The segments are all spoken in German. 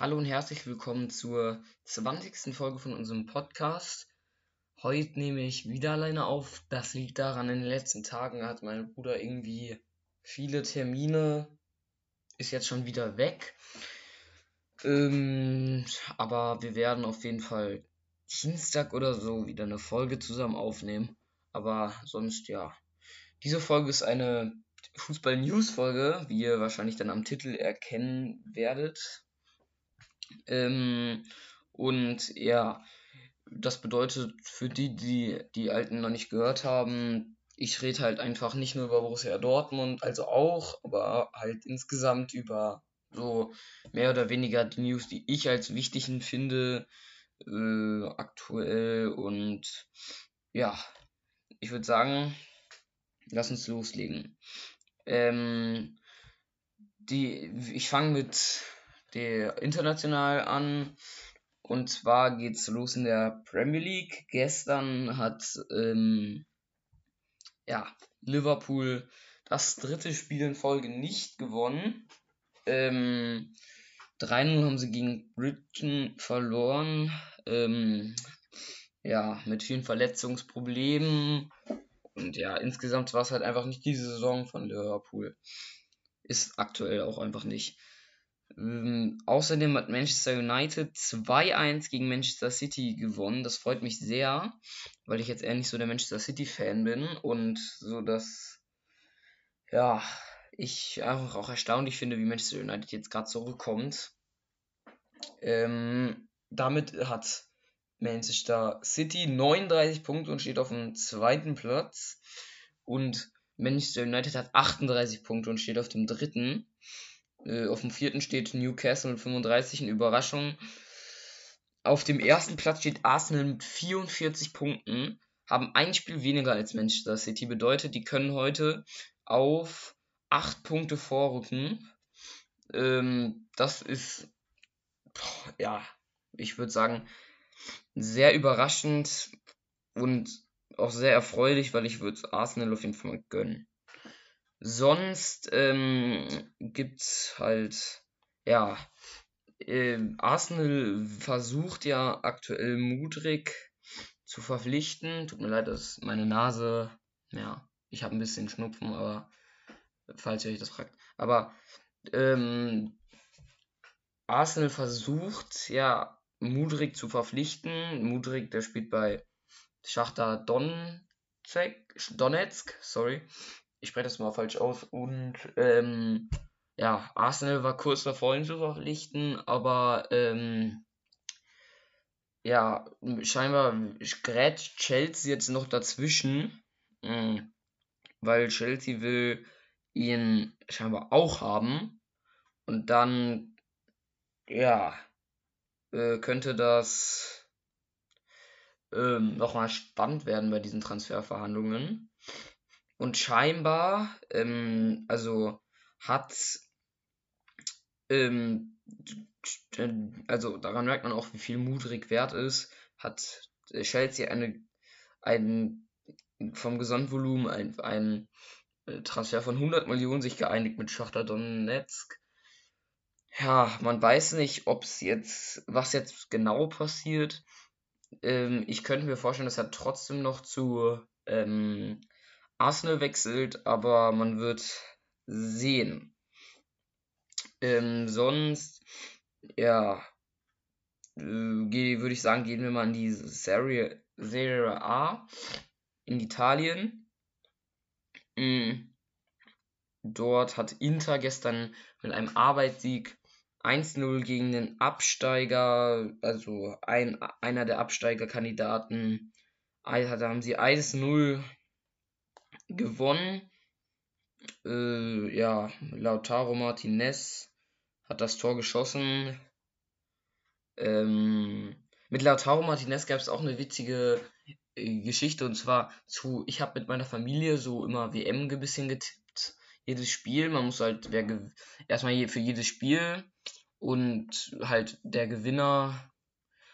Hallo und herzlich willkommen zur 20. Folge von unserem Podcast. Heute nehme ich wieder alleine auf. Das liegt daran, in den letzten Tagen hat mein Bruder irgendwie viele Termine, ist jetzt schon wieder weg. Ähm, aber wir werden auf jeden Fall Dienstag oder so wieder eine Folge zusammen aufnehmen. Aber sonst ja. Diese Folge ist eine Fußball-News-Folge, wie ihr wahrscheinlich dann am Titel erkennen werdet. Ähm, und ja, das bedeutet für die, die die Alten noch nicht gehört haben, ich rede halt einfach nicht nur über Borussia Dortmund, also auch, aber halt insgesamt über so mehr oder weniger die News, die ich als wichtig finde, äh, aktuell und ja, ich würde sagen, lass uns loslegen. Ähm, die, ich fange mit international an. Und zwar geht's los in der Premier League. Gestern hat ähm, ja, Liverpool das dritte Spiel in Folge nicht gewonnen. Ähm, 3-0 haben sie gegen Britain verloren. Ähm, ja, mit vielen Verletzungsproblemen. Und ja, insgesamt war es halt einfach nicht diese Saison von Liverpool. Ist aktuell auch einfach nicht. Ähm, außerdem hat Manchester United 2-1 gegen Manchester City gewonnen. Das freut mich sehr, weil ich jetzt eher nicht so der Manchester City-Fan bin und so dass, ja, ich einfach auch erstaunlich finde, wie Manchester United jetzt gerade zurückkommt. Ähm, damit hat Manchester City 39 Punkte und steht auf dem zweiten Platz. Und Manchester United hat 38 Punkte und steht auf dem dritten. Äh, auf dem vierten steht Newcastle mit 35, eine Überraschung. Auf dem ersten Platz steht Arsenal mit 44 Punkten, haben ein Spiel weniger als Manchester City. Bedeutet, die können heute auf 8 Punkte vorrücken. Ähm, das ist, boah, ja, ich würde sagen, sehr überraschend und auch sehr erfreulich, weil ich würde Arsenal auf jeden Fall mal gönnen. Sonst ähm, gibt's halt, ja, äh, Arsenal versucht ja aktuell Mudrik zu verpflichten. Tut mir leid, dass meine Nase, ja, ich habe ein bisschen Schnupfen, aber falls ihr euch das fragt. Aber ähm, Arsenal versucht ja Mudrik zu verpflichten. Mudrik, der spielt bei Schachter Donetsk, Donetsk, sorry ich spreche das mal falsch aus. Und ähm, ja, Arsenal war kurz davor, ihn zu verpflichten, aber ähm, ja, scheinbar gerät Chelsea jetzt noch dazwischen, mh, mm, weil Chelsea will ihn scheinbar auch haben. Und dann, ja, äh, könnte das ähm, nochmal spannend werden bei diesen Transferverhandlungen. Und scheinbar, ähm, also hat, ähm, also daran merkt man auch, wie viel Mudrik wert ist, hat Chelsea eine, ein, vom Gesamtvolumen ein, ein äh, Transfer von 100 Millionen sich geeinigt mit Schachter Donetsk. Ja, man weiß nicht, ob es jetzt, was jetzt genau passiert. Ähm, ich könnte mir vorstellen, dass er trotzdem noch zu ähm, Arsenal wechselt, aber man wird sehen. Ähm, sonst, ja, äh, würde ich sagen, gehen wir mal in die Serie, Serie A in Italien. Mhm. Dort hat Inter gestern mit einem Arbeitssieg 1-0 gegen den Absteiger, also ein, einer der Absteigerkandidaten, da haben sie 1-0 gewonnen. Äh, ja, Lautaro Martinez hat das Tor geschossen. Ähm, mit Lautaro Martinez gab es auch eine witzige äh, Geschichte und zwar zu, ich habe mit meiner Familie so immer WM ein bisschen getippt. Jedes Spiel, man muss halt wer erstmal für jedes Spiel und halt der Gewinner.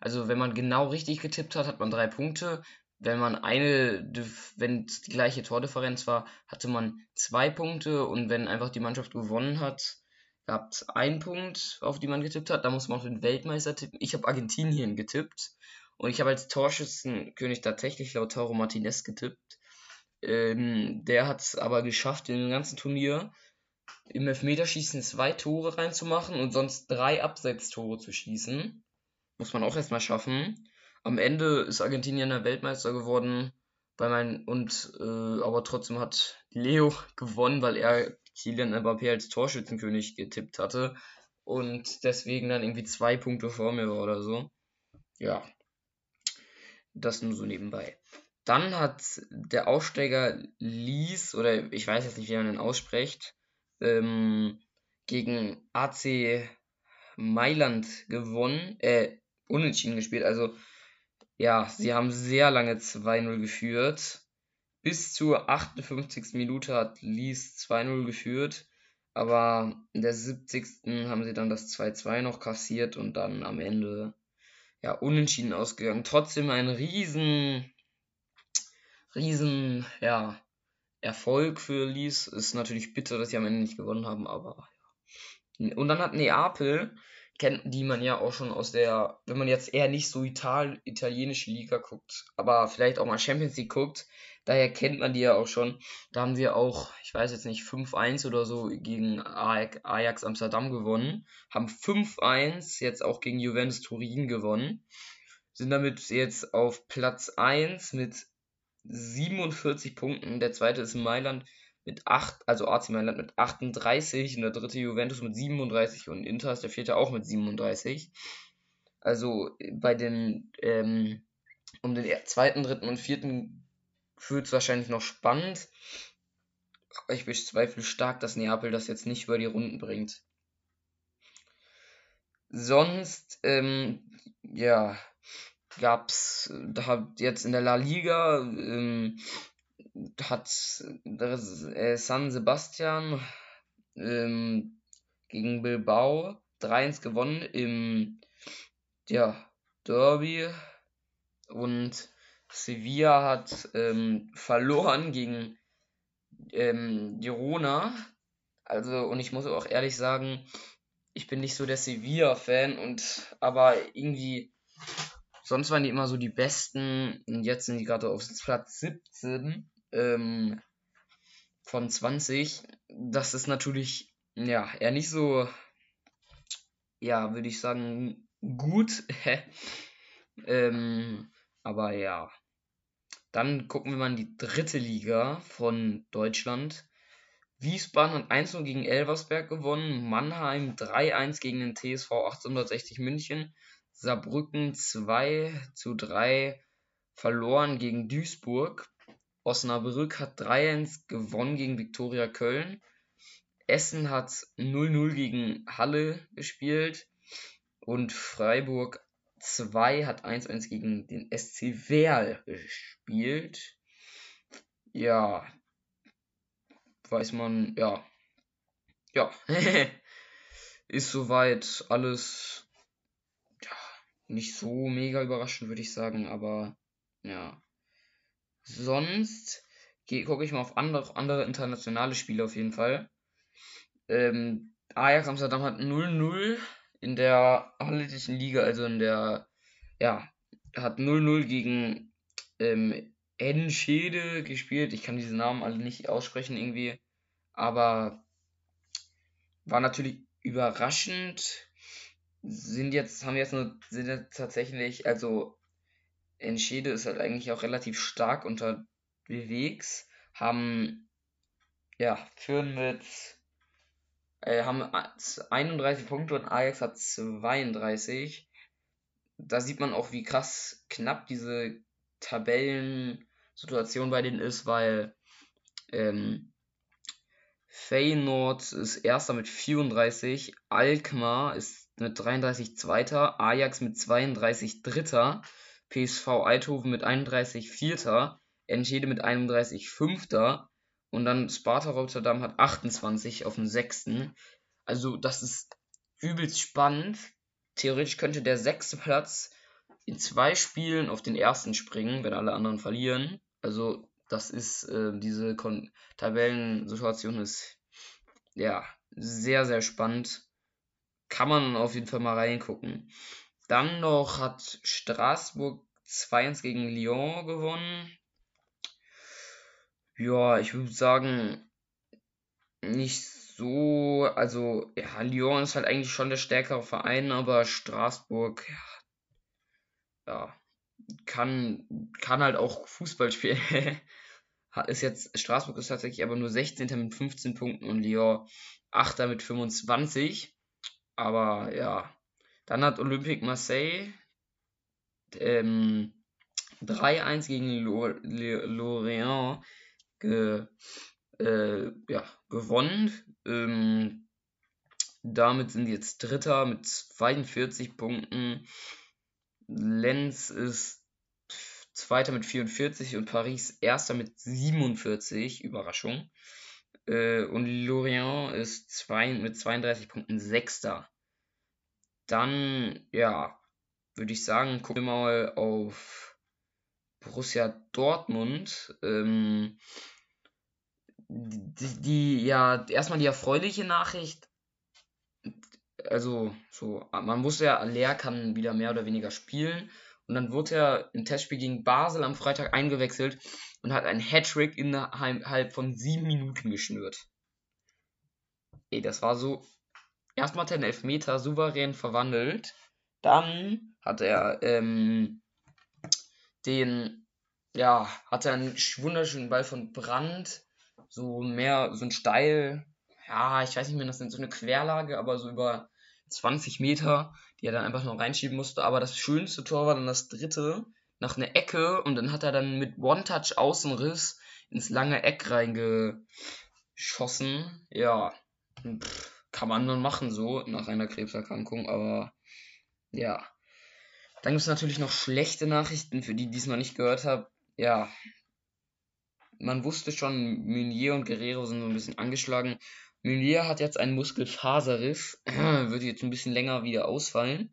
Also wenn man genau richtig getippt hat, hat man drei Punkte wenn man eine, wenn es die gleiche Tordifferenz war, hatte man zwei Punkte und wenn einfach die Mannschaft gewonnen hat, Ihr habt einen Punkt, auf den man getippt hat. Da muss man auch den Weltmeister tippen. Ich habe Argentinien getippt. Und ich habe als Torschützenkönig tatsächlich Lautaro Martinez getippt. Ähm, der hat es aber geschafft, in dem ganzen Turnier im Elfmeterschießen zwei Tore reinzumachen und sonst drei Abseitstore zu schießen. Muss man auch erstmal schaffen. Am Ende ist Argentinien der Weltmeister geworden. Bei mein, und äh, aber trotzdem hat Leo gewonnen, weil er Kylian Mbappé als Torschützenkönig getippt hatte und deswegen dann irgendwie zwei Punkte vor mir war oder so. Ja, das nur so nebenbei. Dann hat der Aufsteiger Lies, oder ich weiß jetzt nicht, wie man den ausspricht, ähm, gegen AC Mailand gewonnen, äh, unentschieden gespielt. Also, ja, sie haben sehr lange 2-0 geführt. Bis zur 58. Minute hat Lies 2-0 geführt. Aber in der 70. haben sie dann das 2-2 noch kassiert und dann am Ende ja unentschieden ausgegangen. Trotzdem ein riesen, riesen, ja, Erfolg für Lies. Ist natürlich bitter, dass sie am Ende nicht gewonnen haben, aber ja. Und dann hat Neapel kennt, die man ja auch schon aus der, wenn man jetzt eher nicht so Ital italienische Liga guckt, aber vielleicht auch mal Champions League guckt, daher kennt man die ja auch schon. Da haben wir auch, ich weiß jetzt nicht, 5-1 oder so gegen Ajax Amsterdam gewonnen, haben 5-1 jetzt auch gegen Juventus Turin gewonnen, sind damit jetzt auf Platz 1 mit 47 Punkten. Der zweite ist Mailand mit 8, also AC Mailand mit 38 und der dritte Juventus mit 37 und Inter ist der vierte auch mit 37. Also bei den, ähm, um den zweiten, dritten und vierten fühlt es wahrscheinlich noch spannend. Ich bezweifle stark, dass Neapel das jetzt nicht über die Runden bringt. Sonst, ähm, ja, gab's da jetzt in der La Liga ähm, hat äh, San Sebastian ähm, gegen Bilbao 3-1 gewonnen im ja, Derby. Und Sevilla hat ähm, verloren gegen ähm, Girona. Also, und ich muss auch ehrlich sagen, ich bin nicht so der Sevilla-Fan und aber irgendwie, sonst waren die immer so die besten. Und jetzt sind die gerade auf Platz 17 ähm, von 20. Das ist natürlich, ja, eher nicht so, ja, würde ich sagen, gut. ähm, aber ja. Dann gucken wir mal in die dritte Liga von Deutschland. Wiesbaden hat 1 gegen Elversberg gewonnen, Mannheim 3-1 gegen den TSV 1860 München, Saarbrücken 2 zu 3 verloren gegen Duisburg, Osnabrück hat 3-1 gewonnen gegen Viktoria Köln. Essen hat 0-0 gegen Halle gespielt. Und Freiburg 2 hat 1-1 gegen den SC Werl gespielt. Ja. Weiß man, ja. Ja. Ist soweit alles ja, nicht so mega überraschend, würde ich sagen, aber ja. Sonst gucke ich mal auf andere, andere internationale Spiele auf jeden Fall. Ähm, Ajax Amsterdam hat 0-0 in der holländischen Liga, also in der, ja, hat 0-0 gegen ähm, Enschede gespielt. Ich kann diese Namen alle nicht aussprechen irgendwie, aber war natürlich überraschend. Sind jetzt, haben jetzt nur, sind jetzt tatsächlich, also Enschede ist halt eigentlich auch relativ stark unterwegs, haben, ja, führen mit, äh, haben 31 Punkte und Ajax hat 32. Da sieht man auch, wie krass knapp diese Tabellensituation bei denen ist, weil ähm, Feyenoord ist erster mit 34, Alkmaar ist mit 33 zweiter, Ajax mit 32 dritter PSV Eindhoven mit 31 Vierter, Enschede mit 31 Fünfter und dann Sparta Rotterdam hat 28 auf dem Sechsten. Also das ist übelst spannend. Theoretisch könnte der sechste Platz in zwei Spielen auf den ersten springen, wenn alle anderen verlieren. Also das ist äh, diese Kon Tabellensituation ist ja sehr, sehr spannend. Kann man auf jeden Fall mal reingucken. Dann noch hat Straßburg 2-1 gegen Lyon gewonnen. Ja, ich würde sagen, nicht so. Also, ja, Lyon ist halt eigentlich schon der stärkere Verein, aber Straßburg, ja, ja kann, kann halt auch Fußball spielen. ist jetzt, Straßburg ist tatsächlich aber nur 16. mit 15 Punkten und Lyon 8. mit 25. Aber ja, dann hat Olympique Marseille ähm, 3-1 gegen Lorient ge, äh, ja, gewonnen. Ähm, damit sind jetzt Dritter mit 42 Punkten. Lenz ist Zweiter mit 44 und Paris Erster mit 47. Überraschung. Äh, und Lorient ist zwei, mit 32 Punkten Sechster. Dann, ja, würde ich sagen, gucken wir mal auf Borussia Dortmund. Ähm, die, die, ja, erstmal die erfreuliche Nachricht. Also, so, man wusste ja, Leer kann wieder mehr oder weniger spielen. Und dann wurde er im Testspiel gegen Basel am Freitag eingewechselt und hat einen Hattrick innerhalb von sieben Minuten geschnürt. Ey, das war so. Erstmal hat er einen Elfmeter souverän verwandelt. Dann hat er ähm, den, ja, hat er einen wunderschönen Ball von Brand so mehr, so ein steil, ja, ich weiß nicht mehr, das sind so eine Querlage, aber so über 20 Meter, die er dann einfach noch reinschieben musste. Aber das schönste Tor war dann das dritte, nach einer Ecke und dann hat er dann mit One-Touch Außenriss ins lange Eck reingeschossen. Ja, pff, kann man dann machen so nach einer Krebserkrankung, aber ja. Dann gibt es natürlich noch schlechte Nachrichten, für die, die es noch nicht gehört haben. Ja, man wusste schon, Meunier und Guerrero sind so ein bisschen angeschlagen. Meunier hat jetzt einen Muskelfaserriss, wird jetzt ein bisschen länger wieder ausfallen.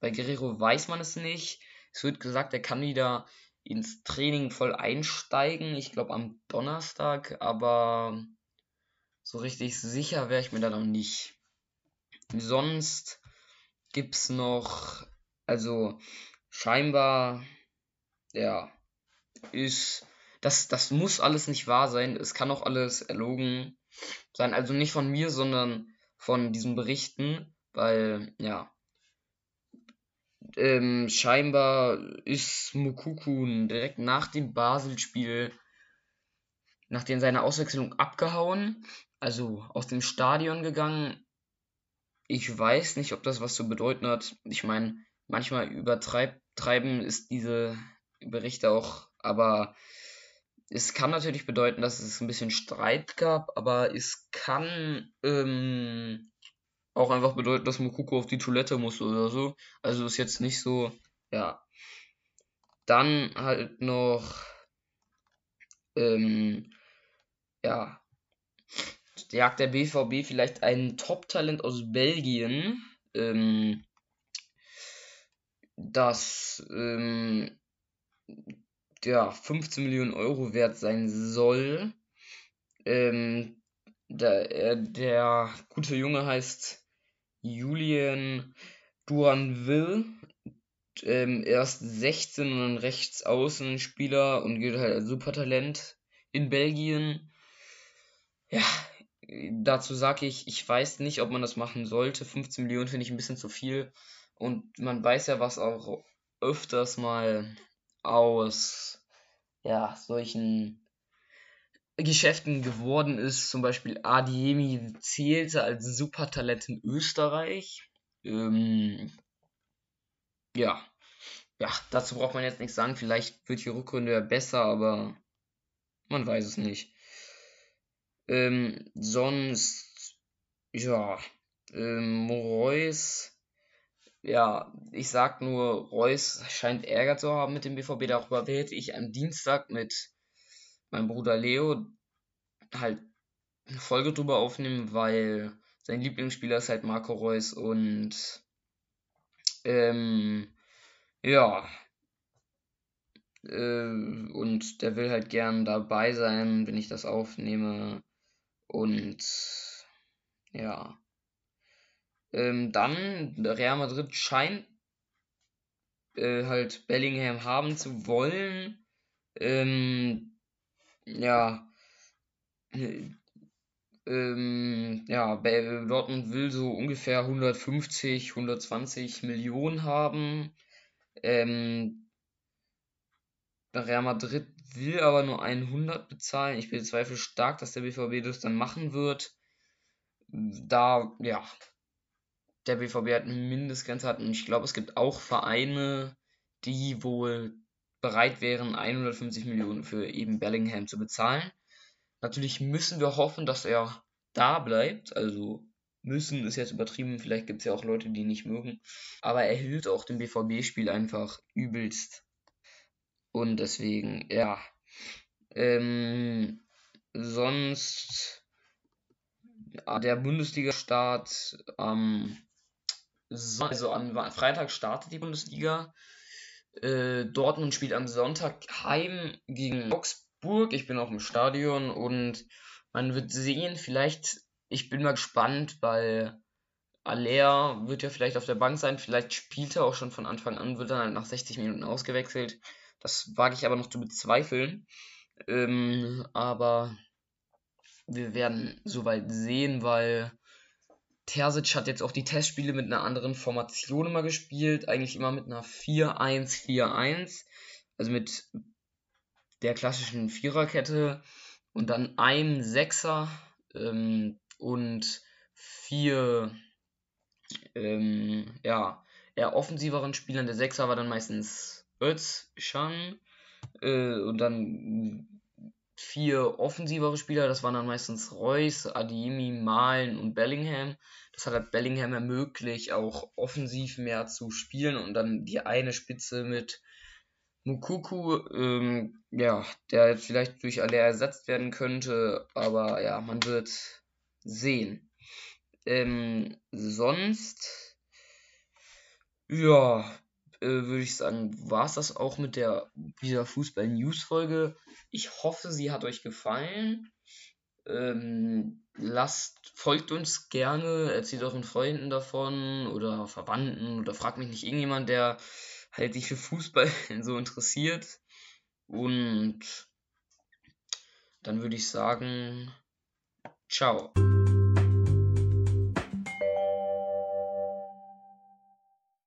Bei Guerrero weiß man es nicht. Es wird gesagt, er kann wieder ins Training voll einsteigen. Ich glaube am Donnerstag, aber so richtig sicher wäre ich mir da noch nicht. Sonst gibt es noch, also scheinbar, ja, ist das, das muss alles nicht wahr sein. Es kann auch alles erlogen sein. Also nicht von mir, sondern von diesen Berichten, weil, ja. Ähm, scheinbar ist Mukukun direkt nach dem Basel-Spiel, nachdem seine Auswechslung abgehauen, also aus dem Stadion gegangen. Ich weiß nicht, ob das was zu bedeuten hat. Ich meine, manchmal übertreiben ist diese Berichte auch, aber es kann natürlich bedeuten, dass es ein bisschen Streit gab, aber es kann ähm, auch einfach bedeuten, dass Mokoko auf die Toilette muss oder so. Also ist jetzt nicht so, ja. Dann halt noch, ähm, ja, jagt der BVB vielleicht ein Top-Talent aus Belgien, ähm, das ähm, ja, 15 Millionen Euro wert sein soll. Ähm, der, äh, der gute Junge heißt Julian Duranville. Ähm, er ist 16 und ein Rechtsaußenspieler und gilt halt als Supertalent in Belgien. Ja, dazu sage ich, ich weiß nicht, ob man das machen sollte. 15 Millionen finde ich ein bisschen zu viel. Und man weiß ja, was auch öfters mal aus ja, solchen Geschäften geworden ist. Zum Beispiel Adiemi zählte als Supertalent in Österreich. Ähm, ja. Ja, dazu braucht man jetzt nichts sagen. Vielleicht wird die Rückrunde ja besser, aber man weiß es nicht. Ähm, sonst, ja, ähm, Reus ja, ich sag nur, Reus scheint Ärger zu haben mit dem BVB. Darüber werde ich am Dienstag mit meinem Bruder Leo halt eine Folge drüber aufnehmen, weil sein Lieblingsspieler ist halt Marco Reus und ähm, ja, äh, und der will halt gern dabei sein, wenn ich das aufnehme und ja. Ähm, dann, Real Madrid scheint äh, halt Bellingham haben zu wollen. Ähm, ja. Ähm, ja, Dortmund will so ungefähr 150, 120 Millionen haben. Ähm, Real Madrid will aber nur 100 bezahlen. Ich bezweifle stark, dass der BVB das dann machen wird. Da, ja, der BVB hat eine Mindestgrenze hat und ich glaube, es gibt auch Vereine, die wohl bereit wären, 150 Millionen für eben Bellingham zu bezahlen. Natürlich müssen wir hoffen, dass er da bleibt. Also müssen ist jetzt übertrieben. Vielleicht gibt es ja auch Leute, die ihn nicht mögen. Aber er hilft auch dem BVB-Spiel einfach übelst. Und deswegen, ja. Ähm, sonst der Bundesliga-Start am also am Freitag startet die Bundesliga. Äh, Dortmund spielt am Sonntag heim gegen Augsburg. Ich bin auch im Stadion und man wird sehen, vielleicht, ich bin mal gespannt, weil Aller wird ja vielleicht auf der Bank sein, vielleicht spielt er auch schon von Anfang an, wird dann halt nach 60 Minuten ausgewechselt. Das wage ich aber noch zu bezweifeln. Ähm, aber wir werden soweit sehen, weil Terzic hat jetzt auch die Testspiele mit einer anderen Formation immer gespielt, eigentlich immer mit einer 4-1-4-1, also mit der klassischen Viererkette und dann ein Sechser ähm, und vier ähm, ja, eher offensiveren Spielern. Der Sechser war dann meistens Özcan äh, und dann vier offensivere Spieler, das waren dann meistens Reus, Adiemi, Malen und Bellingham. Das hat halt Bellingham ermöglicht, auch offensiv mehr zu spielen und dann die eine Spitze mit Mukuku, ähm, ja, der jetzt vielleicht durch alle ersetzt werden könnte, aber ja, man wird sehen. Ähm, sonst, ja, äh, würde ich sagen, war es das auch mit der dieser Fußball-News-Folge. Ich hoffe, sie hat euch gefallen. Ähm, lasst, folgt uns gerne, erzählt euren Freunden davon oder Verwandten oder fragt mich nicht irgendjemand, der halt sich für Fußball so interessiert. Und dann würde ich sagen, ciao.